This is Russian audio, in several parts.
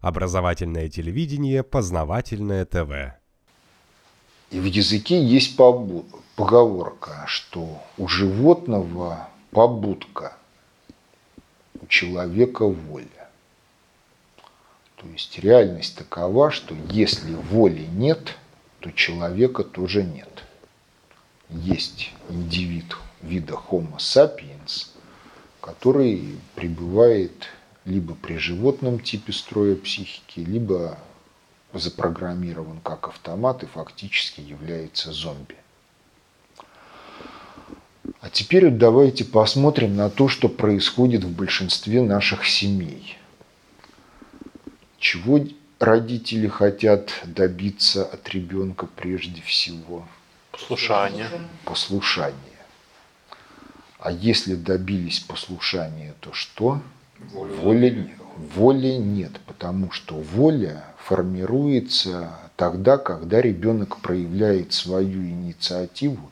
Образовательное телевидение, познавательное ТВ. И в языке есть поговорка, что у животного побудка, у человека воля. То есть реальность такова, что если воли нет, то человека тоже нет. Есть индивид вида Homo sapiens, который пребывает либо при животном типе строя психики, либо запрограммирован как автомат и фактически является зомби. А теперь давайте посмотрим на то, что происходит в большинстве наших семей. Чего родители хотят добиться от ребенка прежде всего? Послушание. Послушание. А если добились послушания, то что? Воли, воли нет, потому что воля формируется тогда, когда ребенок проявляет свою инициативу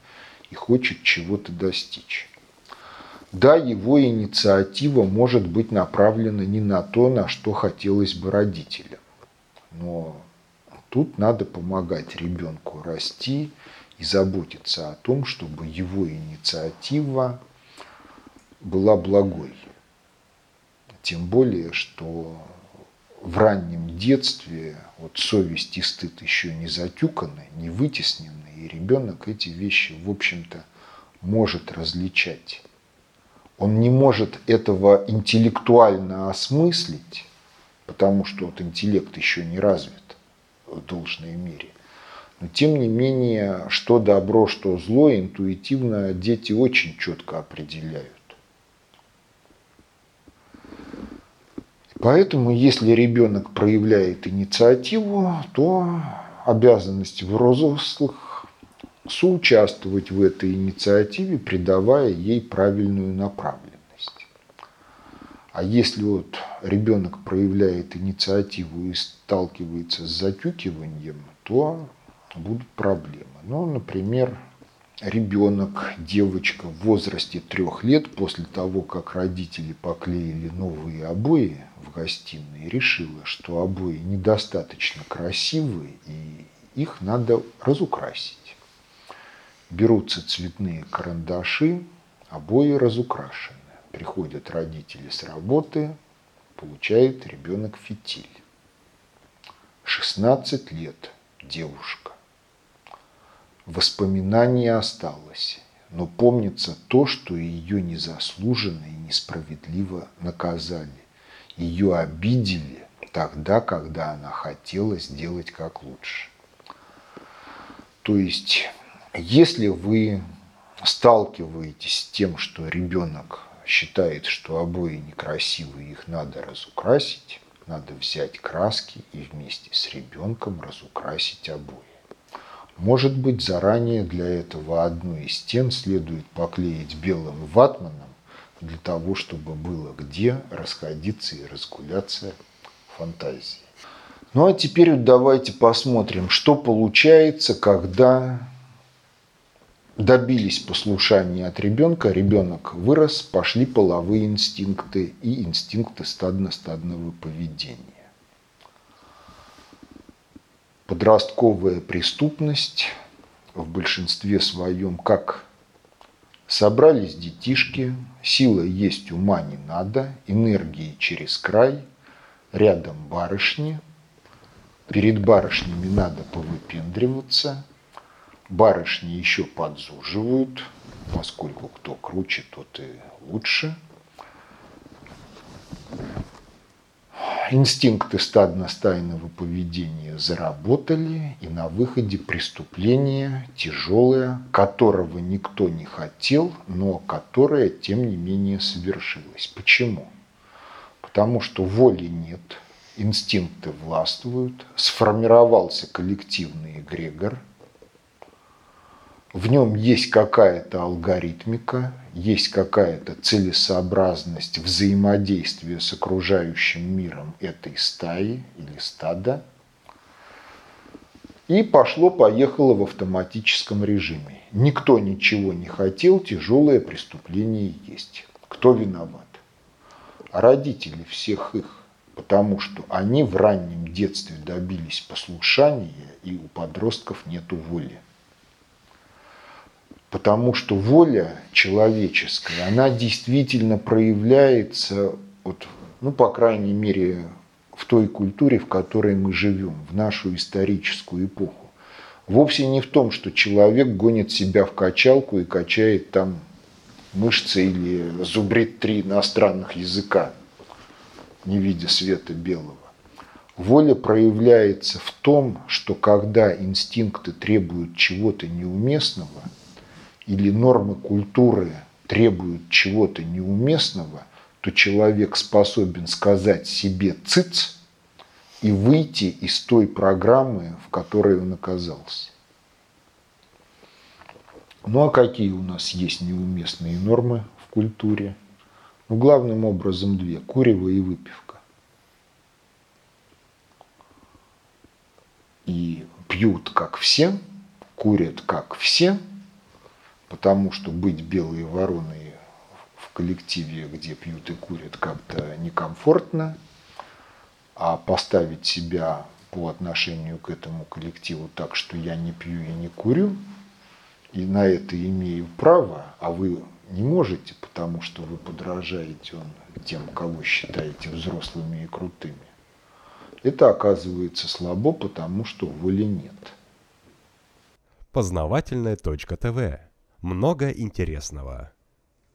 и хочет чего-то достичь. Да, его инициатива может быть направлена не на то, на что хотелось бы родителям. Но тут надо помогать ребенку расти и заботиться о том, чтобы его инициатива была благой. Тем более, что в раннем детстве вот совесть и стыд еще не затюканы, не вытеснены, и ребенок эти вещи, в общем-то, может различать. Он не может этого интеллектуально осмыслить, потому что вот интеллект еще не развит в должной мере. Но тем не менее, что добро, что зло, интуитивно дети очень четко определяют. Поэтому, если ребенок проявляет инициативу, то обязанность взрослых соучаствовать в этой инициативе, придавая ей правильную направленность. А если вот ребенок проявляет инициативу и сталкивается с затюкиванием, то будут проблемы. Ну, например, ребенок, девочка в возрасте трех лет после того, как родители поклеили новые обои гостиной, решила, что обои недостаточно красивые и их надо разукрасить. Берутся цветные карандаши, обои разукрашены. Приходят родители с работы, получает ребенок фитиль. 16 лет девушка Воспоминание осталось, но помнится то, что ее незаслуженно и несправедливо наказали. Ее обидели тогда, когда она хотела сделать как лучше. То есть, если вы сталкиваетесь с тем, что ребенок считает, что обои некрасивые, их надо разукрасить, надо взять краски и вместе с ребенком разукрасить обои. Может быть, заранее для этого одну из стен следует поклеить белым ватманом, для того, чтобы было где расходиться и разгуляться фантазии. Ну а теперь вот давайте посмотрим, что получается, когда добились послушания от ребенка, ребенок вырос, пошли половые инстинкты и инстинкты стадно-стадного поведения подростковая преступность в большинстве своем, как собрались детишки, сила есть ума не надо, энергии через край, рядом барышни, перед барышнями надо повыпендриваться, барышни еще подзуживают, поскольку кто круче, тот и лучше – инстинкты стадно-стайного поведения заработали, и на выходе преступление тяжелое, которого никто не хотел, но которое, тем не менее, совершилось. Почему? Потому что воли нет, инстинкты властвуют, сформировался коллективный эгрегор – в нем есть какая-то алгоритмика, есть какая-то целесообразность взаимодействия с окружающим миром этой стаи или стада. И пошло-поехало в автоматическом режиме. Никто ничего не хотел, тяжелое преступление есть. Кто виноват? Родители всех их. Потому что они в раннем детстве добились послушания, и у подростков нет воли. Потому что воля человеческая, она действительно проявляется, вот, ну, по крайней мере, в той культуре, в которой мы живем, в нашу историческую эпоху. Вовсе не в том, что человек гонит себя в качалку и качает там мышцы или зубрит три иностранных языка, не видя света белого. Воля проявляется в том, что когда инстинкты требуют чего-то неуместного или нормы культуры требуют чего-то неуместного, то человек способен сказать себе «цыц» и выйти из той программы, в которой он оказался. Ну а какие у нас есть неуместные нормы в культуре? Ну, главным образом две – курево и выпивка. И пьют как все, курят как все, потому что быть белой вороной в коллективе, где пьют и курят, как-то некомфортно, а поставить себя по отношению к этому коллективу так, что я не пью и не курю – и на это имею право, а вы не можете, потому что вы подражаете он, тем, кого считаете взрослыми и крутыми. Это оказывается слабо, потому что воли нет. Познавательная точка ТВ. Много интересного.